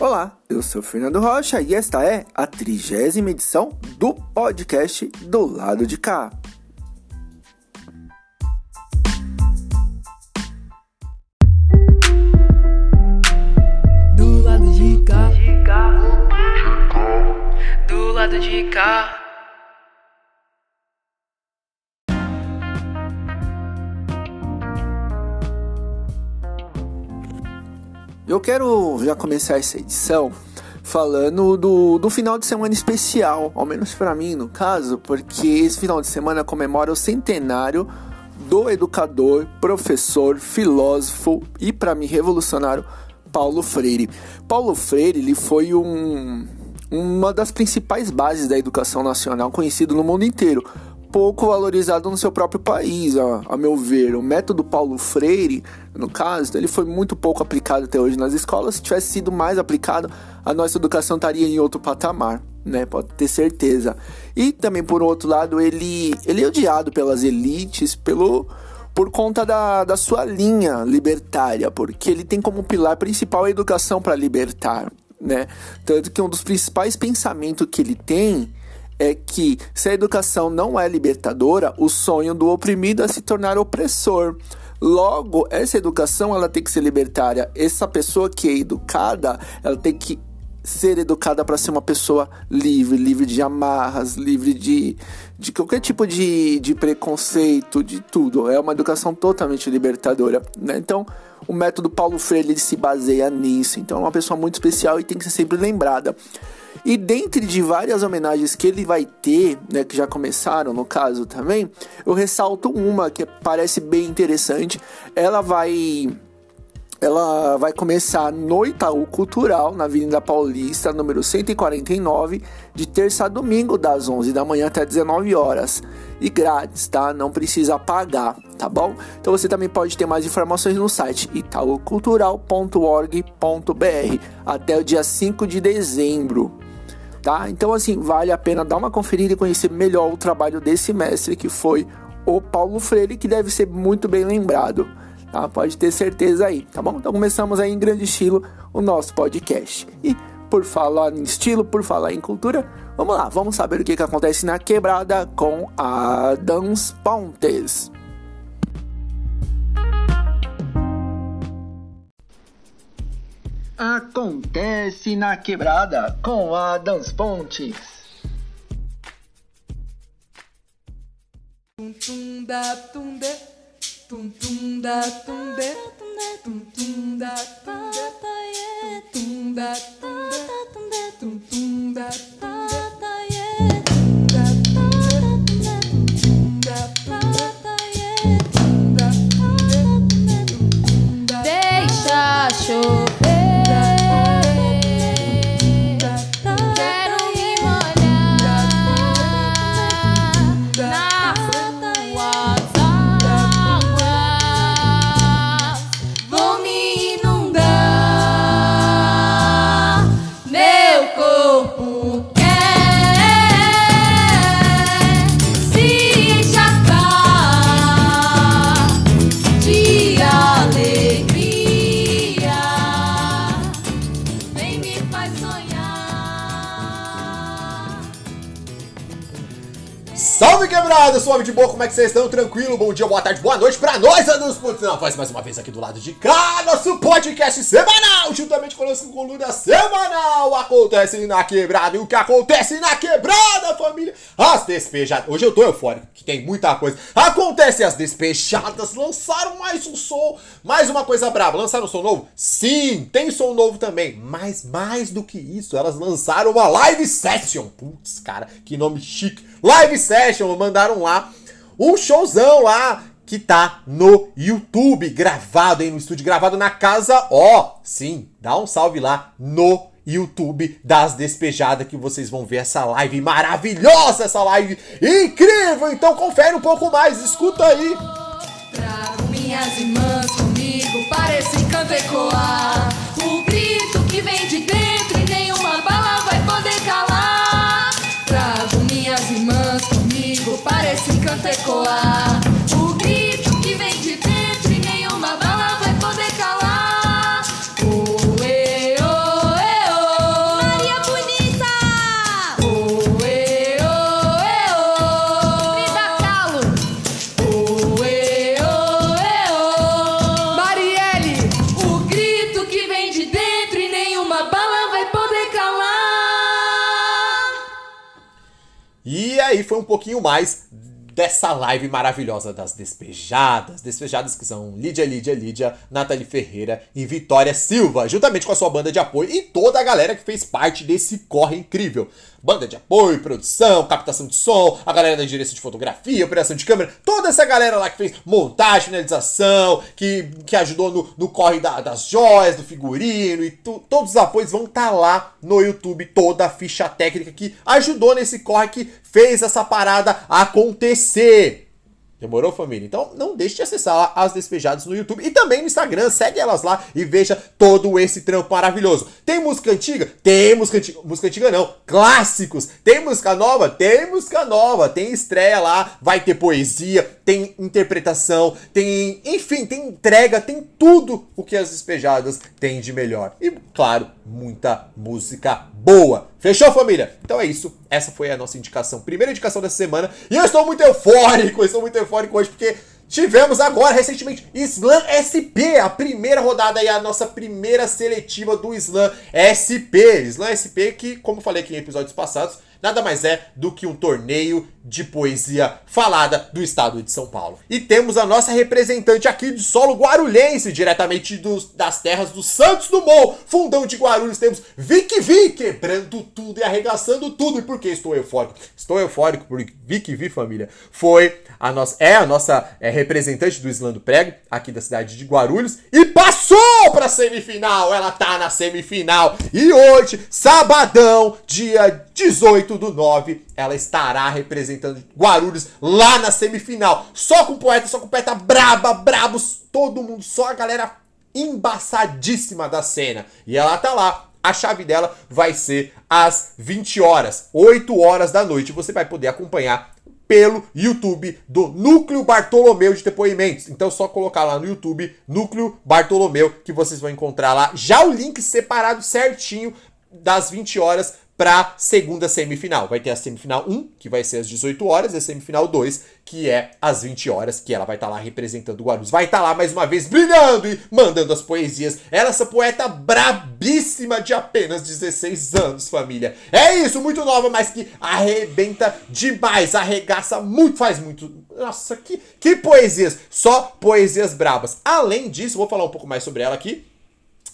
Olá, eu sou Fernando Rocha e esta é a trigésima edição do podcast do lado de cá. Eu quero já começar essa edição falando do, do final de semana especial, ao menos para mim no caso, porque esse final de semana comemora o centenário do educador, professor, filósofo e para mim revolucionário Paulo Freire. Paulo Freire ele foi um, uma das principais bases da educação nacional conhecido no mundo inteiro pouco valorizado no seu próprio país, a, a, meu ver. O método Paulo Freire, no caso, ele foi muito pouco aplicado até hoje nas escolas. Se tivesse sido mais aplicado, a nossa educação estaria em outro patamar, né? Pode ter certeza. E também, por outro lado, ele, ele é odiado pelas elites, pelo por conta da, da sua linha libertária, porque ele tem como pilar principal a educação para libertar, né? Tanto que um dos principais pensamentos que ele tem é que se a educação não é libertadora, o sonho do oprimido é se tornar opressor. Logo, essa educação ela tem que ser libertária. Essa pessoa que é educada, ela tem que ser educada para ser uma pessoa livre, livre de amarras, livre de, de qualquer tipo de, de preconceito, de tudo. É uma educação totalmente libertadora. Né? Então, o método Paulo Freire se baseia nisso. Então, é uma pessoa muito especial e tem que ser sempre lembrada. E dentre de várias homenagens que ele vai ter, né, que já começaram no caso também, eu ressalto uma que parece bem interessante. Ela vai ela vai começar no Itaú Cultural, na Avenida Paulista, número 149, de terça a domingo, das 11 da manhã até 19 horas. E grátis, tá? Não precisa pagar, tá bom? Então você também pode ter mais informações no site itaucultural.org.br até o dia 5 de dezembro. Tá? Então, assim, vale a pena dar uma conferida e conhecer melhor o trabalho desse mestre que foi o Paulo Freire, que deve ser muito bem lembrado tá? Pode ter certeza aí, tá bom? Então começamos aí em grande estilo o nosso podcast. E por falar em estilo, por falar em cultura, vamos lá, vamos saber o que, que acontece na quebrada com Adams Pontes. Acontece na quebrada com Adams Pontes. Deixa chover. Quebrada, suave de boa, como é que vocês estão? Tranquilo? Bom dia, boa tarde, boa noite pra nós, anos pontos na voz, mais uma vez aqui do lado de cá, nosso podcast semanal, juntamente com a nossa coluna semanal, acontece na quebrada, e o que acontece na quebrada, família? As despejadas, hoje eu tô eufórico, que tem muita coisa, acontece as despejadas, lançaram mais um som, mais uma coisa braba, lançaram um som novo? Sim, tem som novo também, mas mais do que isso, elas lançaram uma live session, putz, cara, que nome chique, live session, mandaram lá um showzão lá que tá no YouTube, gravado aí no estúdio, gravado na casa, ó, sim, dá um salve lá no YouTube das Despejadas que vocês vão ver essa live maravilhosa, essa live incrível. Então confere um pouco mais, escuta aí. Trago minhas irmãs comigo para esse canto ecoar. O grito que vem de dentro ecoar. O grito que vem de dentro e nenhuma bala vai poder calar. Oê, oê, oê. Maria Bonita! Oê, oê, oê. Frida Kahlo! Oê, oê, oê. Marielle! O grito que vem de dentro e nenhuma bala vai poder calar. E aí foi um pouquinho mais dessa live maravilhosa das despejadas. Despejadas que são Lídia, Lídia, Lídia, Nathalie Ferreira e Vitória Silva, juntamente com a sua banda de apoio e toda a galera que fez parte desse corre incrível banda de apoio, produção, captação de som, a galera da direção de fotografia, operação de câmera, toda essa galera lá que fez montagem, finalização, que, que ajudou no, no corre da, das joias, do figurino e tu, todos os apoios vão estar tá lá no YouTube, toda a ficha técnica que ajudou nesse corre que fez essa parada acontecer. Demorou, família? Então não deixe de acessar lá as despejadas no YouTube e também no Instagram. Segue elas lá e veja todo esse trampo maravilhoso. Tem música antiga? Tem música antiga. Música antiga não. Clássicos. Tem música nova? Tem música nova. Tem estreia lá. Vai ter poesia, tem interpretação, tem. Enfim, tem entrega, tem tudo o que as despejadas têm de melhor. E, claro, muita música boa. Fechou, família? Então é isso. Essa foi a nossa indicação, primeira indicação dessa semana. E eu estou muito eufórico, eu estou muito eufórico hoje porque tivemos agora recentemente Slam SP, a primeira rodada aí, a nossa primeira seletiva do Slam SP. Slam SP que, como falei aqui em episódios passados, nada mais é do que um torneio de poesia falada do estado de São Paulo. E temos a nossa representante aqui de solo guarulhense, diretamente dos, das terras do Santos Dumont, fundão de Guarulhos, temos Vic Vi, quebrando tudo e arregaçando tudo. E por que estou eufórico? Estou eufórico porque Vic Vi, família, foi a nossa, é a nossa é, representante do Islando Prego, aqui da cidade de Guarulhos, e passou para semifinal. Ela tá na semifinal. E hoje, sabadão, dia 18 do 9, ela estará representando Guarulhos lá na semifinal. Só com poeta, só com poeta braba, brabos, todo mundo, só a galera embaçadíssima da cena. E ela tá lá. A chave dela vai ser às 20 horas, 8 horas da noite. Você vai poder acompanhar pelo YouTube do Núcleo Bartolomeu de Depoimentos. Então só colocar lá no YouTube Núcleo Bartolomeu que vocês vão encontrar lá já o link separado certinho das 20 horas para segunda semifinal. Vai ter a semifinal 1, que vai ser às 18 horas, e a semifinal 2, que é às 20 horas, que ela vai estar tá lá representando o Guarulhos. Vai estar tá lá mais uma vez brilhando e mandando as poesias. Ela, essa poeta brabíssima de apenas 16 anos, família. É isso, muito nova, mas que arrebenta demais, arregaça muito, faz muito. Nossa, que, que poesias! Só poesias brabas. Além disso, vou falar um pouco mais sobre ela aqui.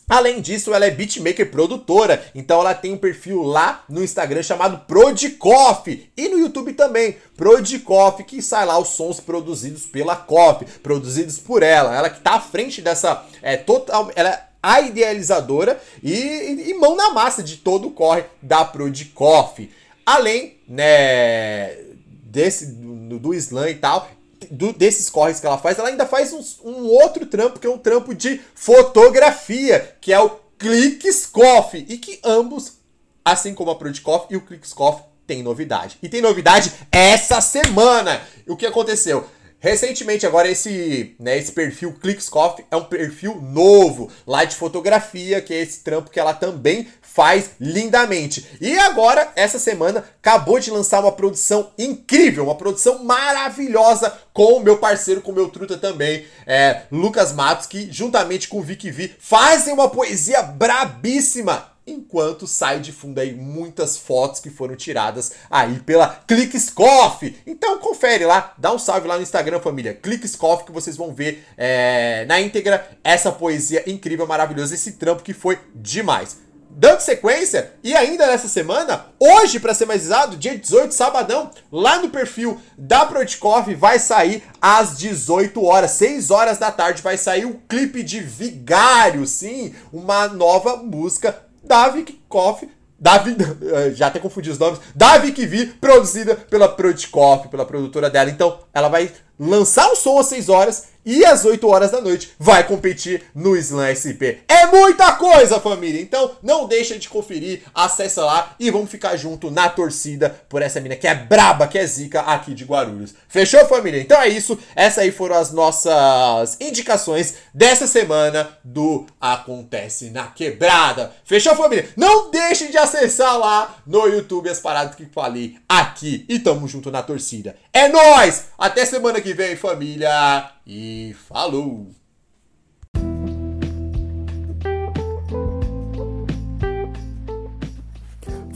Além disso, ela é beatmaker produtora, então ela tem um perfil lá no Instagram chamado Prodicoff e no YouTube também, Prodicoff, que sai lá os sons produzidos pela Coff, produzidos por ela. Ela que tá à frente dessa é total, ela é a idealizadora e, e, e mão na massa de todo o corre da Prodicoff. Além, né, desse do, do slam e tal, do, desses corres que ela faz, ela ainda faz um, um, outro trampo, que é um trampo de fotografia, que é o Clickscoff. E que ambos, assim como a Prodcoff e o Clickscoff, tem novidade. E tem novidade essa semana. O que aconteceu? Recentemente, agora, esse, né, esse perfil Clickscoff é um perfil novo lá de fotografia, que é esse trampo que ela também faz lindamente. E agora, essa semana, acabou de lançar uma produção incrível, uma produção maravilhosa com o meu parceiro, com o meu truta também, é, Lucas Matos, que juntamente com o Vicky V fazem uma poesia brabíssima enquanto sai de fundo aí muitas fotos que foram tiradas aí pela Clickscoff. Então confere lá, dá um salve lá no Instagram, família, Clickscoff, que vocês vão ver é, na íntegra essa poesia incrível, maravilhosa, esse trampo que foi demais. Dando sequência, e ainda nessa semana, hoje, para ser mais exato, dia 18, sabadão, lá no perfil da Protikoff vai sair às 18 horas, 6 horas da tarde, vai sair o clipe de Vigário, sim, uma nova música da Vic Koff, Davi, já até confundi os nomes, da Vic V, produzida pela Protikoff, pela produtora dela. Então, ela vai lançar o som às 6 horas e às 8 horas da noite vai competir no Slam SP. É muita coisa, família! Então não deixa de conferir, acessa lá e vamos ficar junto na torcida por essa mina que é braba, que é zica aqui de Guarulhos. Fechou, família? Então é isso. Essas aí foram as nossas indicações dessa semana do Acontece na Quebrada. Fechou, família? Não deixe de acessar lá no YouTube as paradas que falei aqui. E tamo junto na torcida. É nós. Até semana que vem, família! E falou!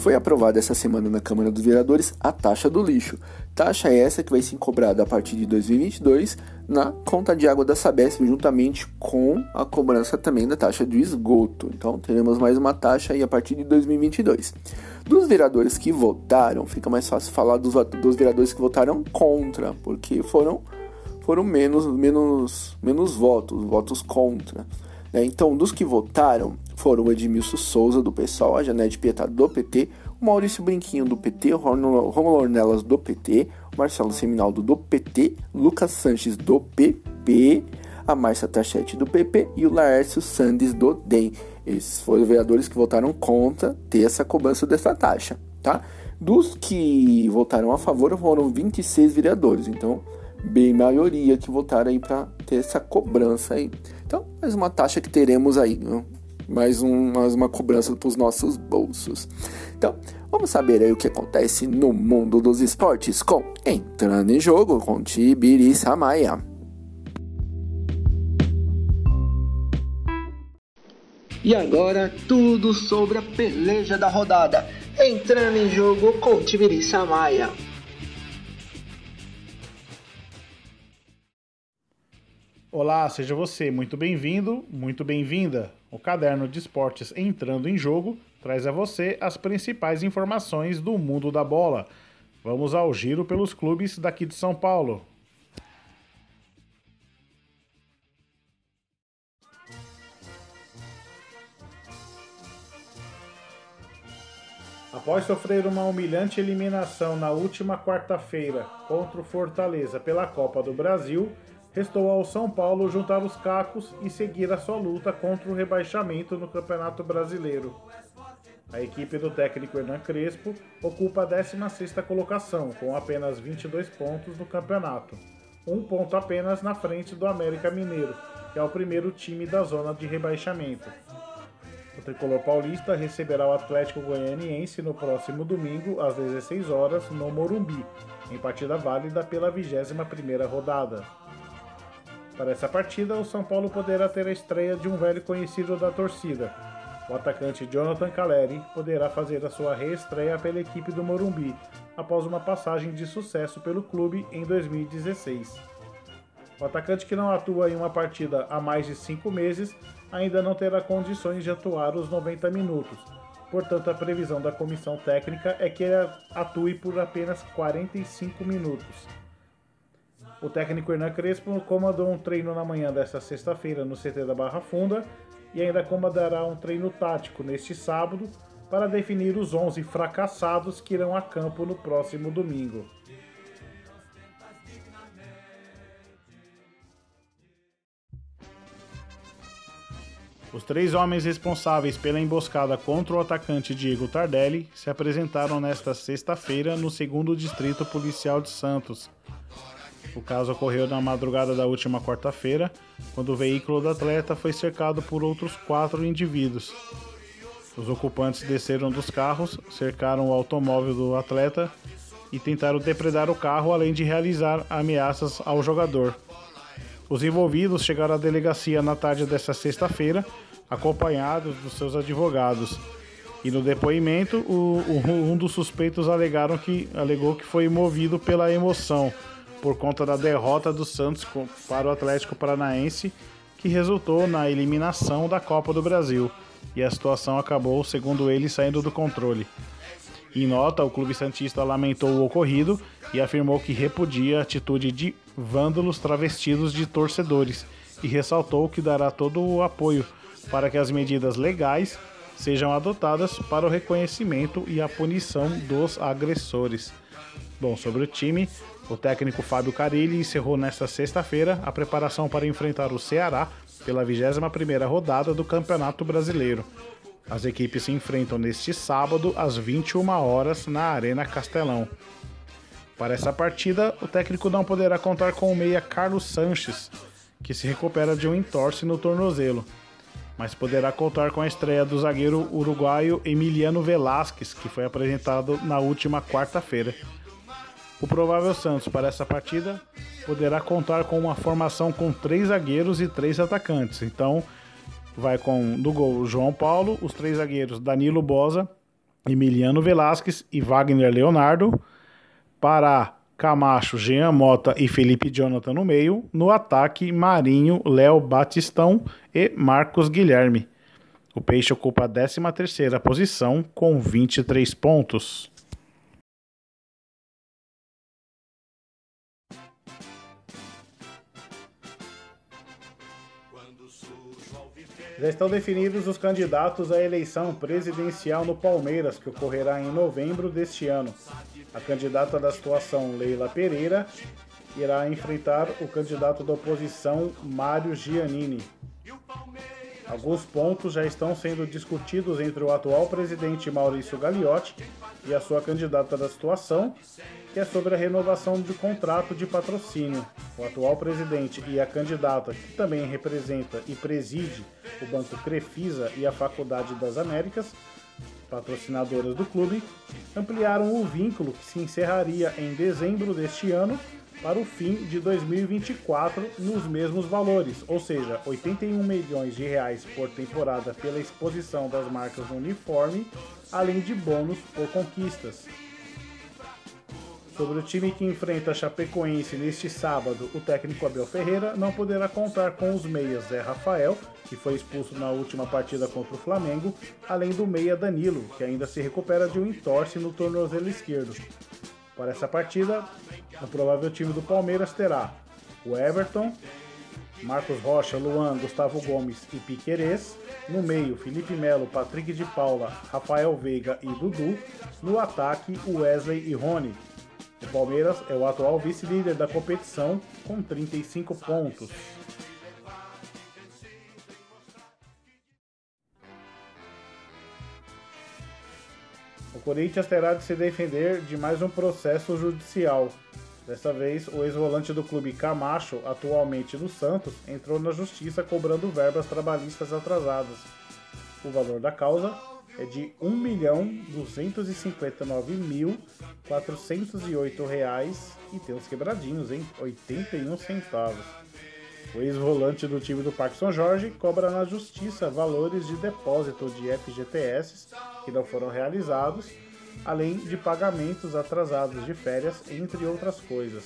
Foi aprovada essa semana na Câmara dos Vereadores a taxa do lixo. Taxa essa que vai ser cobrada a partir de 2022 na conta de água da Sabesp, juntamente com a cobrança também da taxa de esgoto. Então teremos mais uma taxa aí a partir de 2022. Dos vereadores que votaram, fica mais fácil falar dos, dos vereadores que votaram contra, porque foram, foram menos, menos, menos votos, votos contra. Né? Então, dos que votaram foram o Edmilson Souza, do PSOL, a Janete Pietá, do PT, o Maurício Brinquinho, do PT, o Romulo Ornelas, do PT, o Marcelo Seminaldo, do PT, Lucas Sanches, do PP, a Márcia Tachete, do PP e o Laércio Sandes, do DEM. Esses foram os vereadores que votaram contra ter essa cobrança dessa taxa, tá? Dos que votaram a favor foram 26 vereadores, então bem maioria que votaram aí para ter essa cobrança aí. Então, mais uma taxa que teremos aí, né? mais, um, mais uma cobrança para os nossos bolsos. Então, vamos saber aí o que acontece no mundo dos esportes com Entrando em Jogo com Tibiri Samaya. E agora, tudo sobre a peleja da rodada. Entrando em jogo com Tibiri Samaya. Olá, seja você muito bem-vindo, muito bem-vinda. O caderno de esportes entrando em jogo traz a você as principais informações do mundo da bola. Vamos ao giro pelos clubes daqui de São Paulo. Após sofrer uma humilhante eliminação na última quarta-feira contra o Fortaleza pela Copa do Brasil, restou ao São Paulo juntar os cacos e seguir a sua luta contra o rebaixamento no Campeonato Brasileiro. A equipe do técnico Hernan Crespo ocupa a 16ª colocação, com apenas 22 pontos no campeonato, um ponto apenas na frente do América Mineiro, que é o primeiro time da zona de rebaixamento. O tricolor paulista receberá o Atlético Goianiense no próximo domingo, às 16 horas, no Morumbi, em partida válida pela 21ª rodada. Para essa partida, o São Paulo poderá ter a estreia de um velho conhecido da torcida. O atacante Jonathan Caleri poderá fazer a sua reestreia pela equipe do Morumbi, após uma passagem de sucesso pelo clube em 2016. O atacante que não atua em uma partida há mais de cinco meses ainda não terá condições de atuar os 90 minutos. Portanto, a previsão da comissão técnica é que ele atue por apenas 45 minutos. O técnico Hernan Crespo comandou um treino na manhã desta sexta-feira no CT da Barra Funda e ainda comandará um treino tático neste sábado para definir os 11 fracassados que irão a campo no próximo domingo. Os três homens responsáveis pela emboscada contra o atacante Diego Tardelli se apresentaram nesta sexta-feira no segundo Distrito Policial de Santos, o caso ocorreu na madrugada da última quarta-feira, quando o veículo do atleta foi cercado por outros quatro indivíduos. Os ocupantes desceram dos carros, cercaram o automóvel do atleta e tentaram depredar o carro, além de realizar ameaças ao jogador. Os envolvidos chegaram à delegacia na tarde desta sexta-feira, acompanhados dos seus advogados. E no depoimento, o, o, um dos suspeitos alegaram que, alegou que foi movido pela emoção por conta da derrota do Santos para o Atlético Paranaense, que resultou na eliminação da Copa do Brasil. E a situação acabou, segundo ele, saindo do controle. Em nota, o clube santista lamentou o ocorrido e afirmou que repudia a atitude de vândalos travestidos de torcedores e ressaltou que dará todo o apoio para que as medidas legais sejam adotadas para o reconhecimento e a punição dos agressores. Bom, sobre o time, o técnico Fábio Carilli encerrou nesta sexta-feira a preparação para enfrentar o Ceará pela 21ª rodada do Campeonato Brasileiro. As equipes se enfrentam neste sábado às 21 horas na Arena Castelão. Para essa partida, o técnico não poderá contar com o meia Carlos Sanches, que se recupera de um entorse no tornozelo, mas poderá contar com a estreia do zagueiro uruguaio Emiliano Velasquez, que foi apresentado na última quarta-feira. O provável Santos para essa partida poderá contar com uma formação com três zagueiros e três atacantes. Então, vai com no gol João Paulo, os três zagueiros Danilo Bosa, Emiliano Velasquez e Wagner Leonardo. Pará, Camacho, Jean Mota e Felipe Jonathan no meio. No ataque, Marinho, Léo Batistão e Marcos Guilherme. O Peixe ocupa a 13ª posição com 23 pontos. Já estão definidos os candidatos à eleição presidencial no Palmeiras, que ocorrerá em novembro deste ano. A candidata da situação, Leila Pereira, irá enfrentar o candidato da oposição, Mário Giannini. Alguns pontos já estão sendo discutidos entre o atual presidente Maurício Gagliotti e a sua candidata da situação, que é sobre a renovação de contrato de patrocínio. O atual presidente e a candidata, que também representa e preside o Banco Crefisa e a Faculdade das Américas, patrocinadoras do clube, ampliaram o vínculo que se encerraria em dezembro deste ano para o fim de 2024 nos mesmos valores, ou seja, 81 milhões de reais por temporada pela exposição das marcas no uniforme, além de bônus por conquistas. Sobre o time que enfrenta a Chapecoense neste sábado, o técnico Abel Ferreira não poderá contar com os meias Zé Rafael, que foi expulso na última partida contra o Flamengo, além do meia Danilo, que ainda se recupera de um entorse no tornozelo esquerdo. Para essa partida, o provável time do Palmeiras terá o Everton, Marcos Rocha, Luan, Gustavo Gomes e Piquerez. No meio, Felipe Melo, Patrick de Paula, Rafael Veiga e Dudu. No ataque, Wesley e Rony. O Palmeiras é o atual vice-líder da competição com 35 pontos. O Corinthians terá de se defender de mais um processo judicial. Dessa vez, o ex-volante do clube Camacho, atualmente do Santos, entrou na justiça cobrando verbas trabalhistas atrasadas. O valor da causa é de 1.259.408 reais e tem uns quebradinhos, hein? 81 centavos. O ex-volante do time do Parque São Jorge cobra na justiça valores de depósito de FGTS que não foram realizados, além de pagamentos atrasados de férias, entre outras coisas.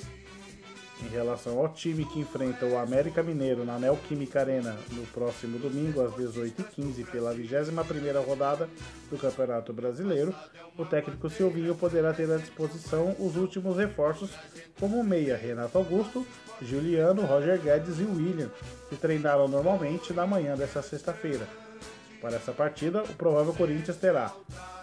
Em relação ao time que enfrenta o América Mineiro na Neoquímica Arena no próximo domingo às 18h15 pela 21ª rodada do Campeonato Brasileiro, o técnico Silvinho poderá ter à disposição os últimos reforços como meia Renato Augusto, Juliano, Roger Guedes e William, que treinaram normalmente na manhã desta sexta-feira. Para essa partida, o provável Corinthians terá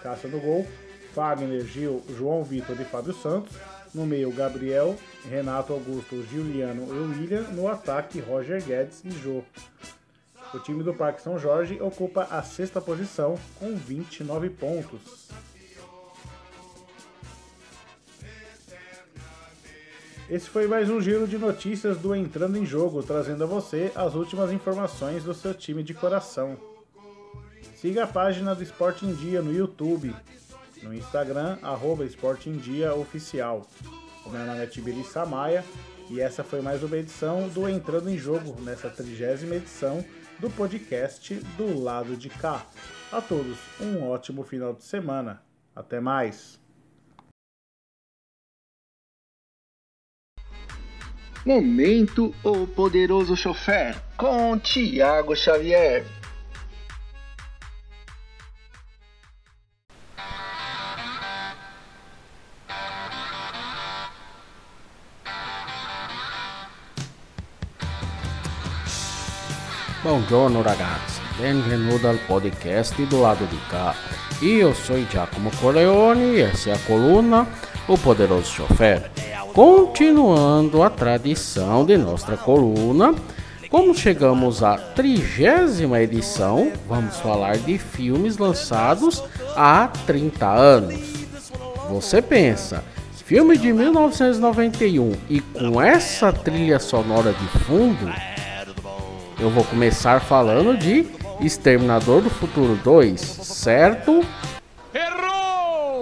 Cássio no gol, Fagner, Gil, João Vitor e Fábio Santos, no meio, Gabriel, Renato Augusto, Juliano e William. No ataque, Roger Guedes e Jô. O time do Parque São Jorge ocupa a sexta posição com 29 pontos. Esse foi mais um giro de notícias do Entrando em Jogo, trazendo a você as últimas informações do seu time de coração. Siga a página do Esporte em Dia no YouTube, no Instagram, arroba Esporte em Dia Oficial. O meu nome é Tiberi Samaia e essa foi mais uma edição do Entrando em Jogo, nessa trigésima edição do podcast do lado de cá. A todos, um ótimo final de semana. Até mais! Momento O Poderoso Chofer com Tiago Xavier. Buongiorno ragazzi, benvenuto al podcast do lado de cá. Eu sou Giacomo Corleone e essa é a coluna O Poderoso Chofer. Continuando a tradição de nossa coluna, como chegamos à trigésima edição, vamos falar de filmes lançados há 30 anos. Você pensa, filme de 1991 e com essa trilha sonora de fundo, eu vou começar falando de Exterminador do Futuro 2, certo?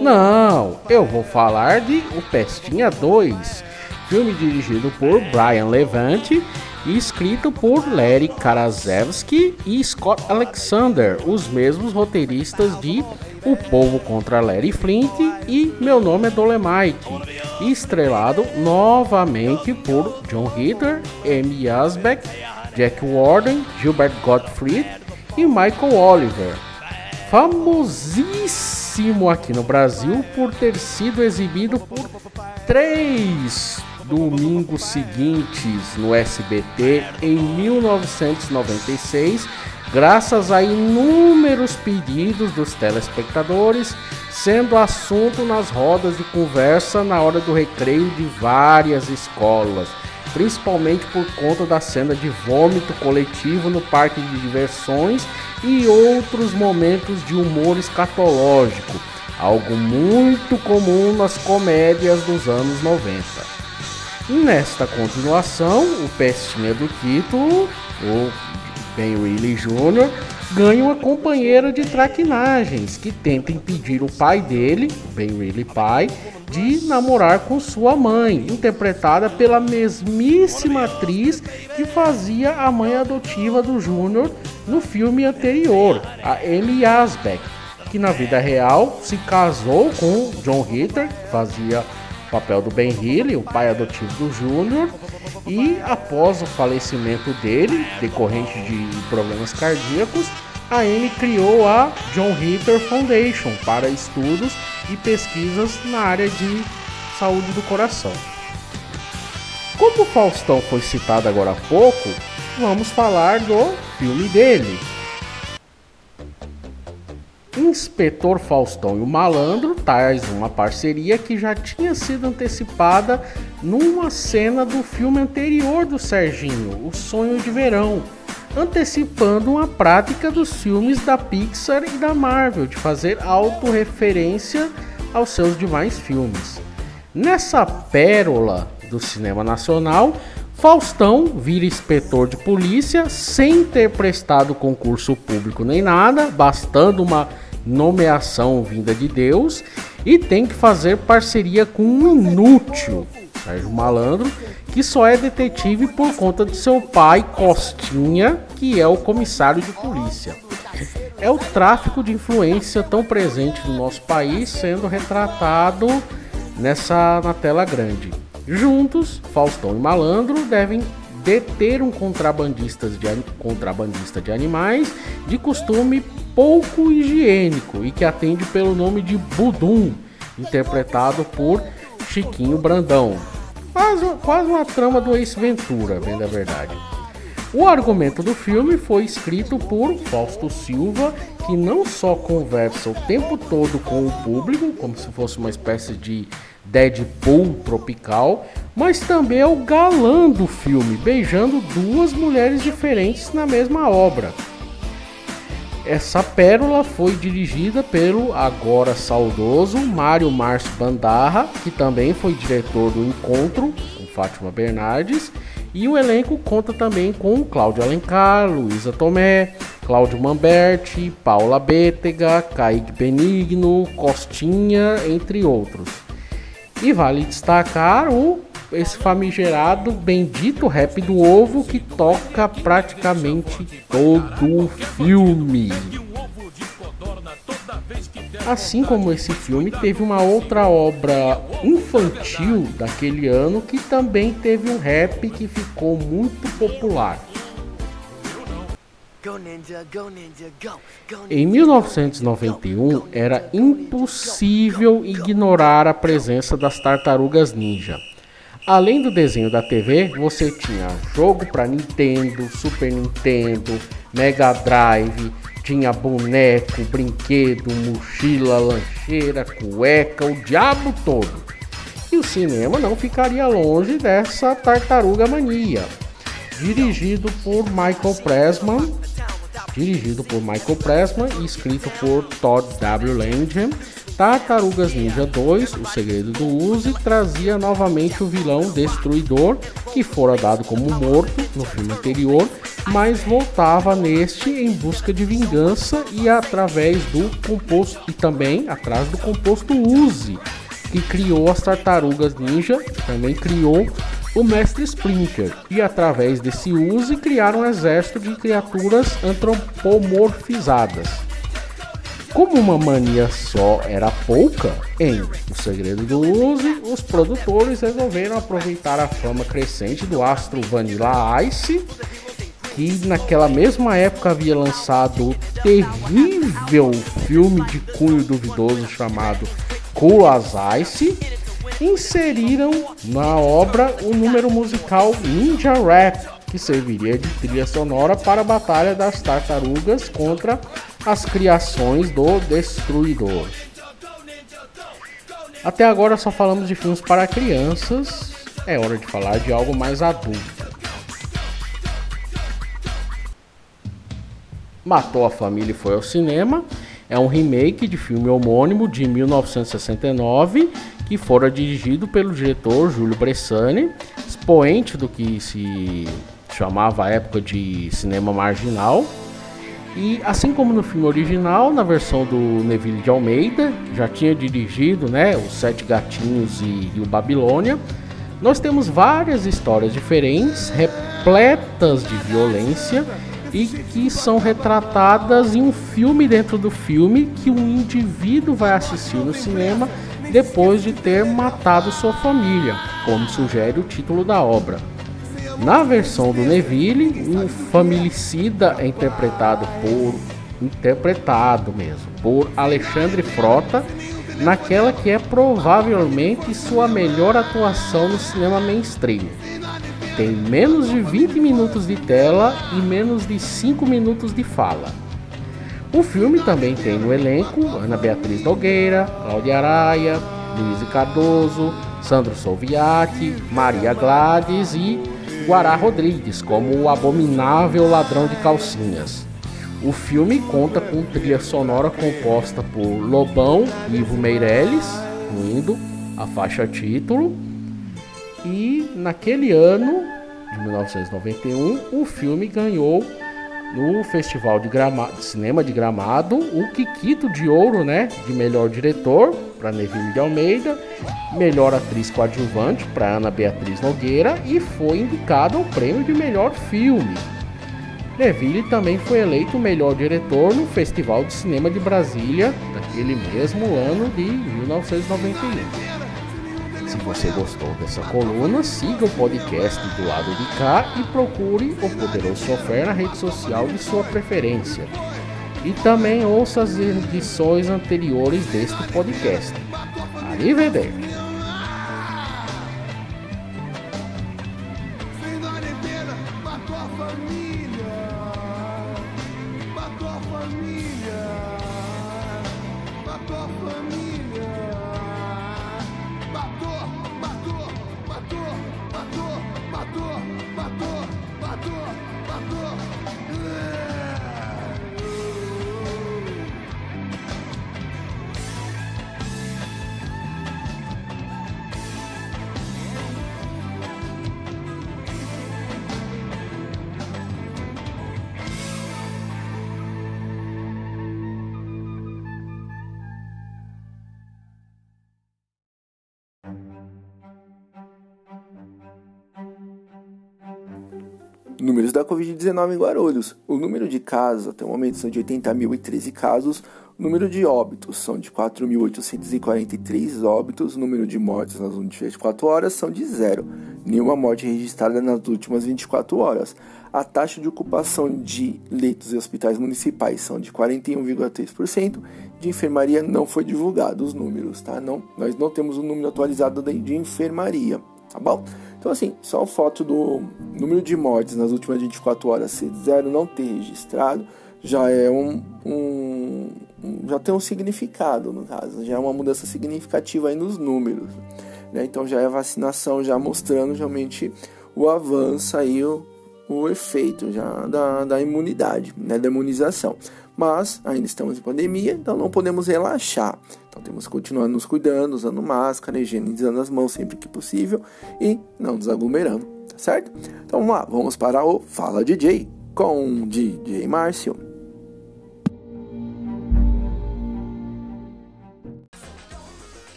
Não, eu vou falar de O Pestinha 2, filme dirigido por Brian Levante e escrito por Larry Karaszewski e Scott Alexander, os mesmos roteiristas de O Povo contra Larry Flint e Meu Nome é Dolemite, estrelado novamente por John Ritter, Amy Asbeck, Jack Warden, Gilbert Gottfried e Michael Oliver. Famosíssimo aqui no Brasil por ter sido exibido por três domingos seguintes no SBT em 1996, graças a inúmeros pedidos dos telespectadores, sendo assunto nas rodas de conversa na hora do recreio de várias escolas, principalmente por conta da cena de vômito coletivo no parque de diversões e outros momentos de humor escatológico, algo muito comum nas comédias dos anos 90. Nesta continuação, o pestinha do título, o Ben Reilly Jr., ganha uma companheira de traquinagens que tenta impedir o pai dele, Ben Reilly pai, de namorar com sua mãe, interpretada pela mesmíssima atriz que fazia a mãe adotiva do Júnior no filme anterior, a Amy Asbeck, que na vida real se casou com John Ritter, que fazia papel do Ben Healy, o pai adotivo do Júnior, e após o falecimento dele, decorrente de problemas cardíacos, a Amy criou a John Ritter Foundation para estudos e pesquisas na área de saúde do coração. Como o Faustão foi citado agora há pouco, vamos falar do filme dele, Inspetor Faustão e o Malandro traz uma parceria que já tinha sido antecipada numa cena do filme anterior do Serginho, O Sonho de Verão, antecipando uma prática dos filmes da Pixar e da Marvel de fazer autorreferência aos seus demais filmes. Nessa pérola do cinema nacional, Faustão vira inspetor de polícia sem ter prestado concurso público nem nada, bastando uma nomeação vinda de Deus e tem que fazer parceria com um inútil, Sérgio Malandro, que só é detetive por conta de seu pai Costinha, que é o comissário de polícia. É o tráfico de influência tão presente no nosso país sendo retratado nessa na tela grande. Juntos, Faustão e Malandro devem deter um contrabandista de, contrabandista de animais de costume pouco higiênico e que atende pelo nome de Budum, interpretado por Chiquinho Brandão. Quase, quase uma trama do Ace Ventura, bem da verdade. O argumento do filme foi escrito por Fausto Silva, que não só conversa o tempo todo com o público, como se fosse uma espécie de Deadpool tropical, mas também é o galã do filme, beijando duas mulheres diferentes na mesma obra. Essa pérola foi dirigida pelo agora saudoso Mário Márcio Bandarra, que também foi diretor do Encontro, com Fátima Bernardes, e o elenco conta também com Cláudio Alencar, Luísa Tomé, Cláudio Mamberti, Paula Bétega, Kaique Benigno, Costinha, entre outros. E vale destacar o esse famigerado bendito rap do ovo que toca praticamente todo o filme. Assim como esse filme, teve uma outra obra infantil daquele ano que também teve um rap que ficou muito popular. Em 1991, era impossível ignorar a presença das tartarugas ninja. Além do desenho da TV, você tinha jogo para Nintendo, Super Nintendo, Mega Drive, tinha boneco, brinquedo, mochila, lancheira, cueca, o diabo todo. E o cinema não ficaria longe dessa tartaruga mania. Dirigido por Michael Pressman, dirigido por Michael Pressman e escrito por Todd W. Langham, Tartarugas Ninja 2, O Segredo do Uzi, trazia novamente o vilão Destruidor, que fora dado como morto no filme anterior, mas voltava neste em busca de vingança e através do composto e também atrás do composto Uzi, que criou as Tartarugas Ninja, também criou o Mestre Splinter, e através desse Uzi criaram um exército de criaturas antropomorfizadas. como uma mania só era pouca, em O Segredo do Uzi, os produtores resolveram aproveitar a fama crescente do astro Vanilla Ice, que naquela mesma época havia lançado o terrível filme de cunho duvidoso chamado Cool as Ice, inseriram na obra o número musical Ninja Rap, que serviria de trilha sonora para a Batalha das Tartarugas contra as criações do Destruidor. Até agora só falamos de filmes para crianças, é hora de falar de algo mais adulto. Matou a Família e Foi ao Cinema é um remake de filme homônimo de 1969 que fora dirigido pelo diretor Júlio Bressani, expoente do que se chamava a época de cinema marginal. E assim como no filme original, na versão do Neville de Almeida, já tinha dirigido né, Os Sete Gatinhos e, e o Babilônia, nós temos várias histórias diferentes, repletas de violência e que são retratadas em um filme dentro do filme que um indivíduo vai assistir no cinema depois de ter matado sua família, como sugere o título da obra. Na versão do Neville, o familicida é interpretado por interpretado mesmo por Alexandre Frota, naquela que é provavelmente sua melhor atuação no cinema mainstream. Tem menos de 20 minutos de tela e menos de 5 minutos de fala. O filme também tem no elenco Ana Beatriz Nogueira, Cláudia Araia, Luiz Cardoso, Sandro Solviati, Maria Gladys e Guará Rodrigues como o abominável ladrão de calcinhas. O filme conta com trilha sonora composta por Lobão e Ivo Meirelles, incluindo a faixa título. E naquele ano, de 1991, o filme ganhou no Festival de, de Cinema de Gramado, o Kikito de Ouro, né, de melhor diretor para Neville de Almeida, melhor atriz coadjuvante para Ana Beatriz Nogueira e foi indicado ao prêmio de melhor filme. Neville também foi eleito melhor diretor no Festival de Cinema de Brasília, daquele mesmo ano de 1991. Se você gostou dessa coluna, siga o podcast do lado de cá e procure o Poderoso Software na rede social de sua preferência. E também ouça as edições anteriores deste podcast. Arrivederci! Números da Covid-19 em Guarulhos. O número de casos até o momento são de 80.013 casos. O número de óbitos são de 4.843 óbitos. O número de mortes nas últimas 24 horas são de zero. Nenhuma morte registrada nas últimas 24 horas. A taxa de ocupação de leitos e hospitais municipais são de 41,3%. De enfermaria não foi divulgado os números, tá? Não, nós não temos o um número atualizado de enfermaria, tá bom? Então, assim, só o fato do número de mortes nas últimas 24 horas ser zero não ter registrado já é um, um, já tem um significado no caso, já é uma mudança significativa aí nos números. Né? Então já é a vacinação já mostrando realmente o avanço aí, o, o efeito já da, da imunidade, né? da imunização mas ainda estamos em pandemia, então não podemos relaxar. Então temos que continuar nos cuidando, usando máscara, higienizando as mãos sempre que possível e não nos aglomerando, tá certo? Então vamos lá, vamos para o Fala DJ com DJ Márcio.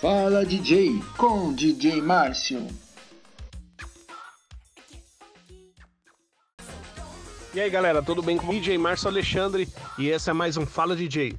Fala DJ com DJ Márcio. E aí galera, tudo bem com DJ Márcio Alexandre e esse é mais um Fala DJ.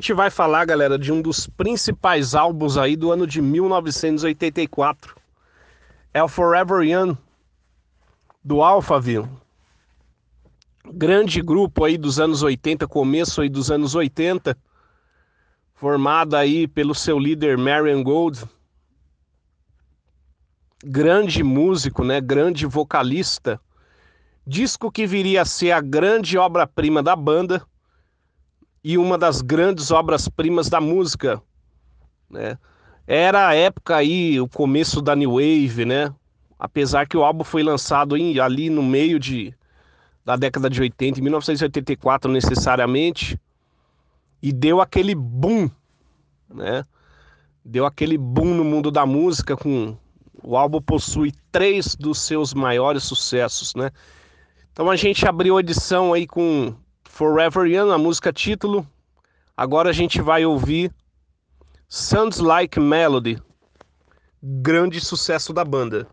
Gente vai falar, galera, de um dos principais álbuns aí do ano de 1984. É o Forever Young, do Alphaville. Grande grupo aí dos anos 80, começo aí dos anos 80, formado aí pelo seu líder Marion Gold. Grande músico, né? Grande vocalista. Disco que viria a ser a grande obra-prima da banda e uma das grandes obras-primas da música, né? Era a época aí, o começo da New Wave, né? Apesar que o álbum foi lançado em, ali no meio de, da década de 80, em 1984 necessariamente, e deu aquele boom, né? Deu aquele boom no mundo da música com o álbum possui três dos seus maiores sucessos, né? Então a gente abriu a edição aí com Forever Young, a música título. Agora a gente vai ouvir Sounds Like Melody, grande sucesso da banda.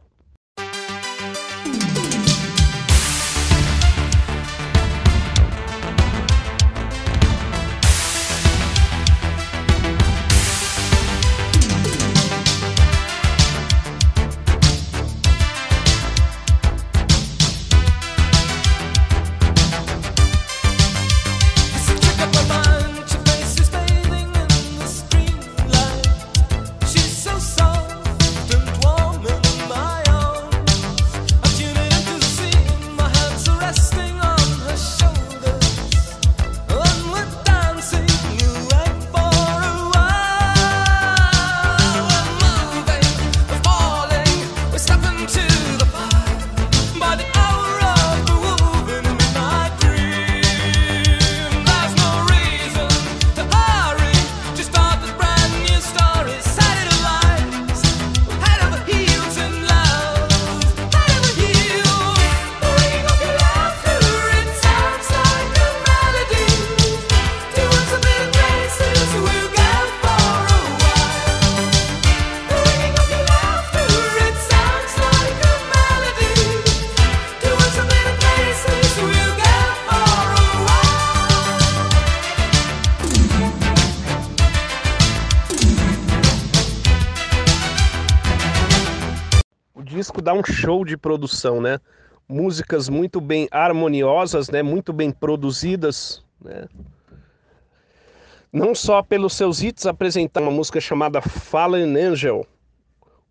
Um show de produção, né? Músicas muito bem harmoniosas, né? Muito bem produzidas, né? Não só pelos seus hits apresentar uma música chamada Fallen Angel,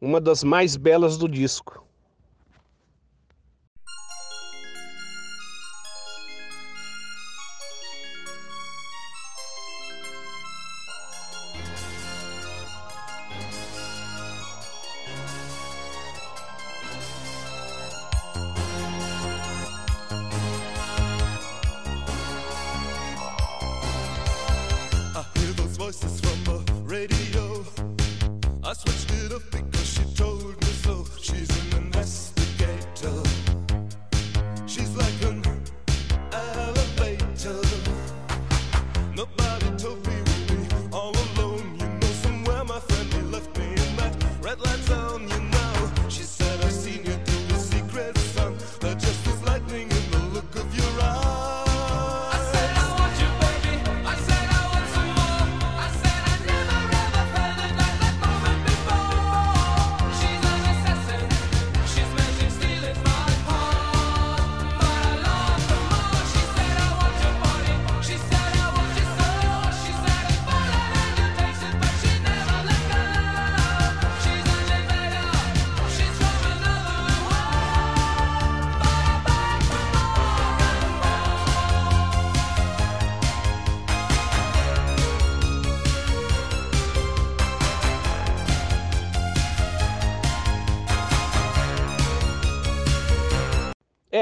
uma das mais belas do disco.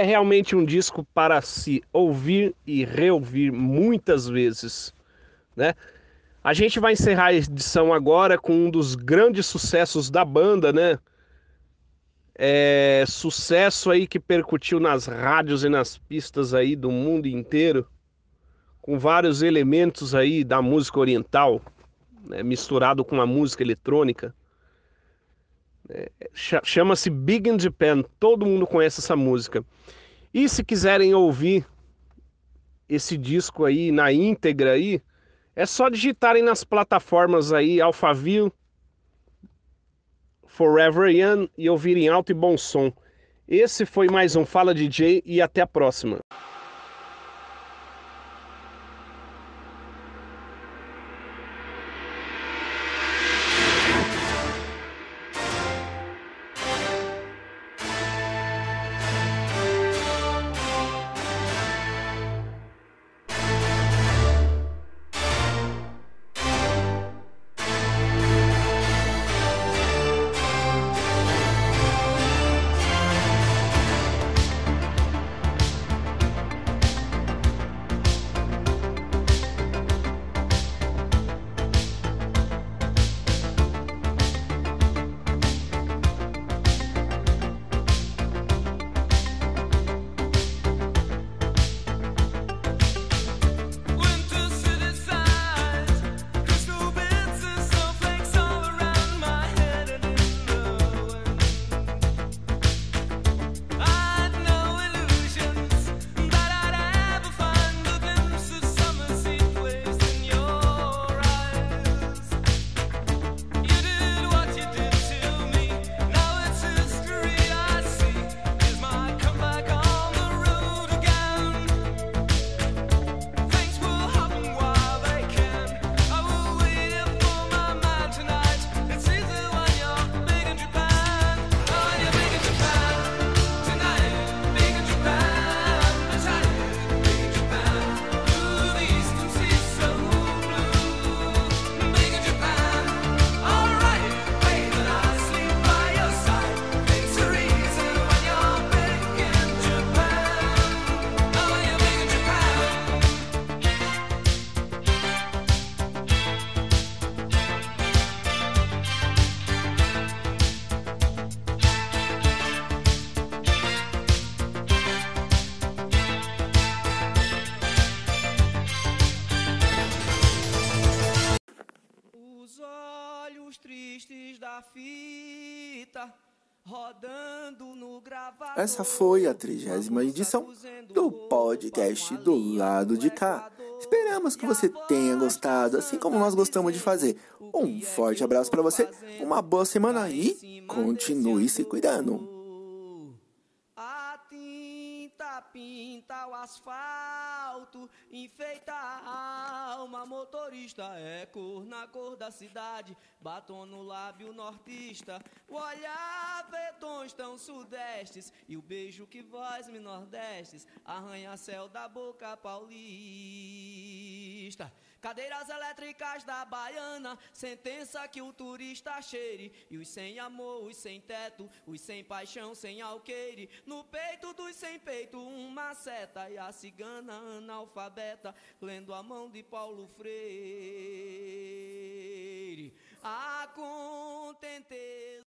Realmente um disco para se ouvir e reouvir muitas vezes, né? A gente vai encerrar a edição agora com um dos grandes sucessos da banda, né? É, sucesso aí que percutiu nas rádios e nas pistas aí do mundo inteiro, com vários elementos aí da música oriental, né, misturado com a música eletrônica. Cha- Chama-se Big in Japan, todo mundo conhece essa música. E se quiserem ouvir esse disco aí na íntegra aí, é só digitarem nas plataformas aí Alphaville, Forever Young e ouvirem alto e bom som. Esse foi mais um Fala DJ e até a próxima. Fita rodando no gravador. Essa foi a trigésima edição do podcast do lado de cá. Esperamos que você tenha gostado, assim como nós gostamos de fazer. Um forte abraço para você, uma boa semana e continue se cuidando. Pinta o asfalto, enfeita a alma. Motorista é cor na cor da cidade, batom no lábio nortista. O olhar vê tons tão sudestes e o beijo que vós me nordestes arranha-céu da boca paulista. Cadeiras elétricas da baiana, sentença que o turista cheire. E os sem amor, os sem teto, os sem paixão, sem alqueire. No peito dos sem peito, uma seta. E a cigana analfabeta, lendo a mão de Paulo Freire. A contenteza.